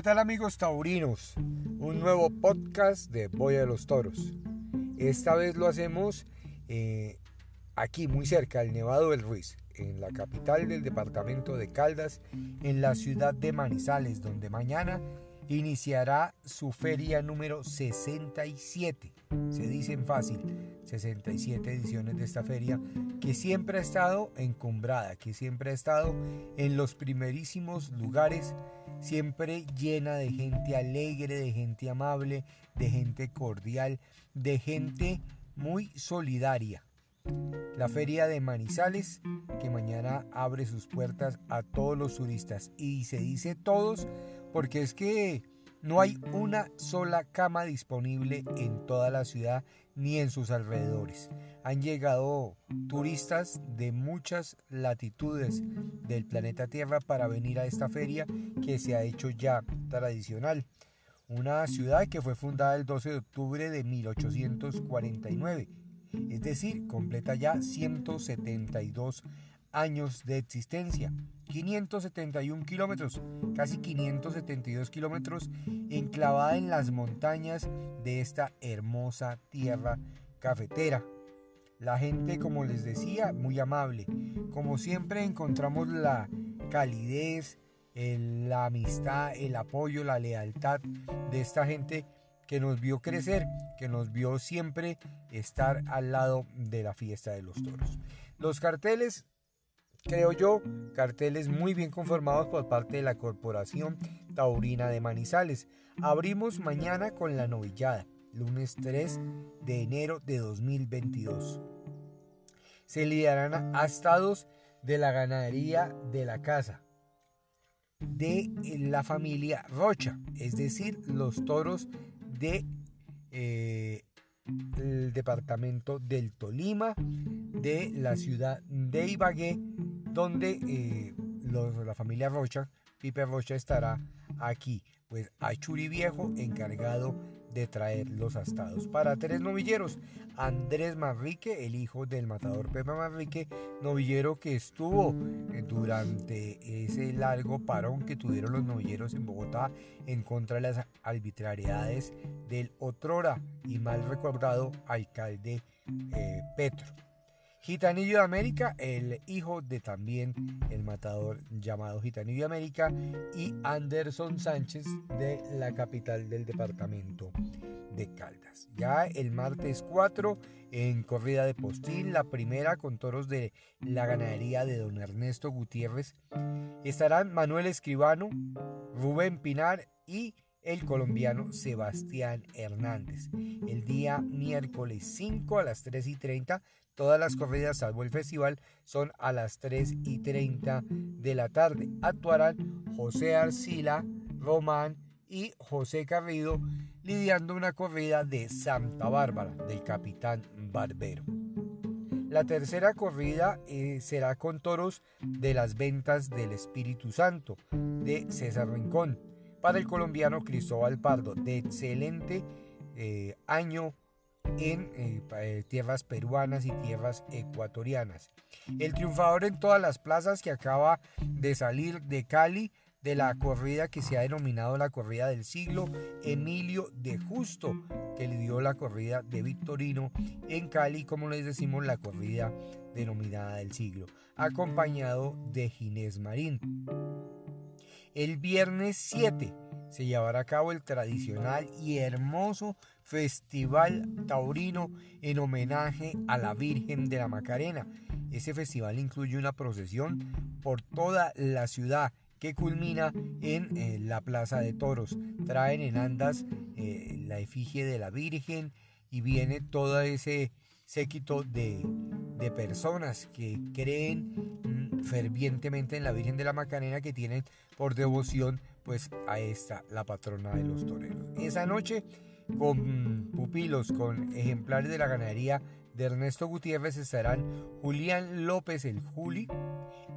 ¿qué tal amigos taurinos? Un nuevo podcast de Boya de los Toros. Esta vez lo hacemos eh, aquí muy cerca, el Nevado del Ruiz, en la capital del departamento de Caldas, en la ciudad de Manizales, donde mañana iniciará su feria número 67. Se dicen fácil, 67 ediciones de esta feria, que siempre ha estado encumbrada, que siempre ha estado en los primerísimos lugares, siempre llena de gente alegre, de gente amable, de gente cordial, de gente muy solidaria. La feria de Manizales, que mañana abre sus puertas a todos los turistas. Y se dice todos porque es que no hay una sola cama disponible en toda la ciudad ni en sus alrededores. Han llegado turistas de muchas latitudes del planeta Tierra para venir a esta feria que se ha hecho ya tradicional. Una ciudad que fue fundada el 12 de octubre de 1849, es decir, completa ya 172 años de existencia. 571 kilómetros, casi 572 kilómetros, enclavada en las montañas de esta hermosa tierra cafetera. La gente, como les decía, muy amable. Como siempre encontramos la calidez, la amistad, el apoyo, la lealtad de esta gente que nos vio crecer, que nos vio siempre estar al lado de la fiesta de los toros. Los carteles creo yo, carteles muy bien conformados por parte de la Corporación Taurina de Manizales. Abrimos mañana con la novillada, lunes 3 de enero de 2022. Se liderarán astados de la ganadería de la casa de la familia Rocha, es decir, los toros de eh, el departamento del Tolima, de la ciudad de Ibagué, donde eh, la familia Rocha, Pipe Rocha estará aquí, pues a Churi Viejo encargado de traer los astados. Para tres novilleros, Andrés Manrique, el hijo del matador Pepe Manrique, novillero que estuvo durante ese largo parón que tuvieron los novilleros en Bogotá en contra de las arbitrariedades del otrora y mal recordado alcalde eh, Petro. Gitanillo de América, el hijo de también el matador llamado Gitanillo de América, y Anderson Sánchez de la capital del departamento de Caldas. Ya el martes 4 en corrida de postín, la primera con toros de la ganadería de don Ernesto Gutiérrez, estarán Manuel Escribano, Rubén Pinar y el colombiano Sebastián Hernández. El día miércoles 5 a las 3 y 30 Todas las corridas, salvo el festival, son a las 3 y 30 de la tarde. Actuarán José Arcila, Román y José Carrido lidiando una corrida de Santa Bárbara del capitán Barbero. La tercera corrida eh, será con toros de las ventas del Espíritu Santo de César Rincón para el colombiano Cristóbal Pardo de excelente eh, año en eh, eh, tierras peruanas y tierras ecuatorianas. El triunfador en todas las plazas que acaba de salir de Cali de la corrida que se ha denominado la corrida del siglo, Emilio de Justo, que le dio la corrida de Victorino en Cali, como les decimos, la corrida denominada del siglo, acompañado de Ginés Marín. El viernes 7 se llevará a cabo el tradicional y hermoso Festival Taurino en homenaje a la Virgen de la Macarena. Ese festival incluye una procesión por toda la ciudad que culmina en eh, la Plaza de Toros. Traen en andas eh, la efigie de la Virgen y viene todo ese séquito de, de personas que creen mm, fervientemente en la Virgen de la Macarena que tienen por devoción pues a esta la patrona de los toreros. Esa noche con pupilos con ejemplares de la ganadería de Ernesto Gutiérrez estarán Julián López el Juli,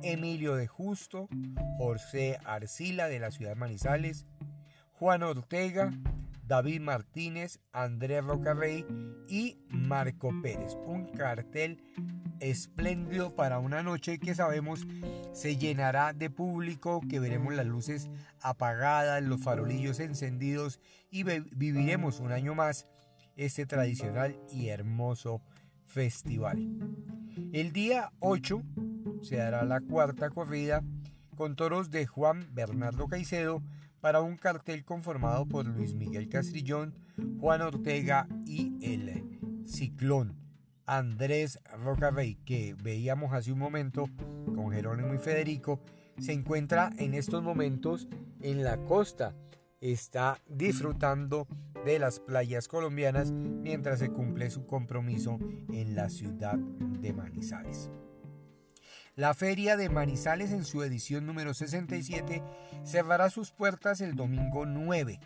Emilio de Justo, José Arcila de la ciudad de Manizales, Juan Ortega, David Martínez, Andrés Rocarrey y Marco Pérez. Un cartel espléndido para una noche que sabemos se llenará de público, que veremos las luces apagadas, los farolillos encendidos y viviremos un año más este tradicional y hermoso festival. El día 8 se dará la cuarta corrida con toros de Juan Bernardo Caicedo para un cartel conformado por Luis Miguel Castrillón, Juan Ortega y el Ciclón Andrés Rocarrey, que veíamos hace un momento con Jerónimo y Federico, se encuentra en estos momentos en la costa. Está disfrutando de las playas colombianas mientras se cumple su compromiso en la ciudad de Manizales. La Feria de Manizales en su edición número 67 cerrará sus puertas el domingo 9,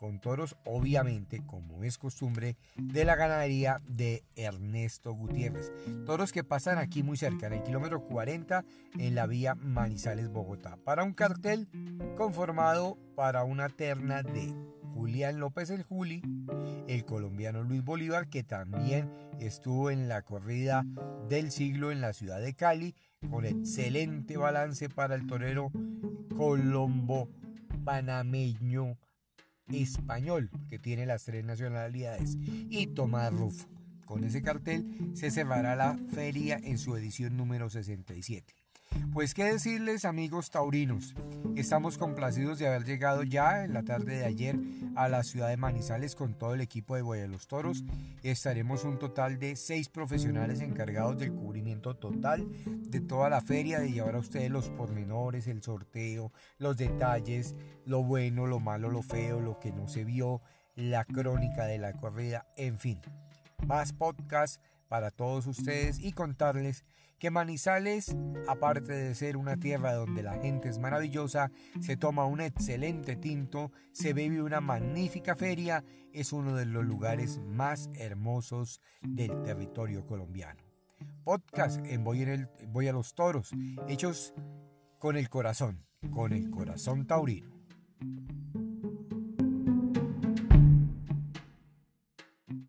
con toros obviamente, como es costumbre, de la ganadería de Ernesto Gutiérrez. Toros que pasan aquí muy cerca, en el kilómetro 40, en la vía Manizales-Bogotá, para un cartel conformado para una terna de Julián López el Juli, el colombiano Luis Bolívar, que también estuvo en la corrida del siglo en la ciudad de Cali, con excelente balance para el torero colombo panameño español, que tiene las tres nacionalidades, y Tomás Rufo. Con ese cartel se cerrará la feria en su edición número 67. Pues qué decirles amigos taurinos, estamos complacidos de haber llegado ya en la tarde de ayer a la ciudad de Manizales con todo el equipo de Boya los Toros. Estaremos un total de seis profesionales encargados del cubrimiento total de toda la feria, de llevar a ustedes los pormenores, el sorteo, los detalles, lo bueno, lo malo, lo feo, lo que no se vio, la crónica de la corrida, en fin. Más podcast para todos ustedes y contarles que Manizales, aparte de ser una tierra donde la gente es maravillosa, se toma un excelente tinto, se bebe una magnífica feria, es uno de los lugares más hermosos del territorio colombiano. Podcast en Voy, en el, Voy a los Toros, hechos con el corazón, con el corazón taurino.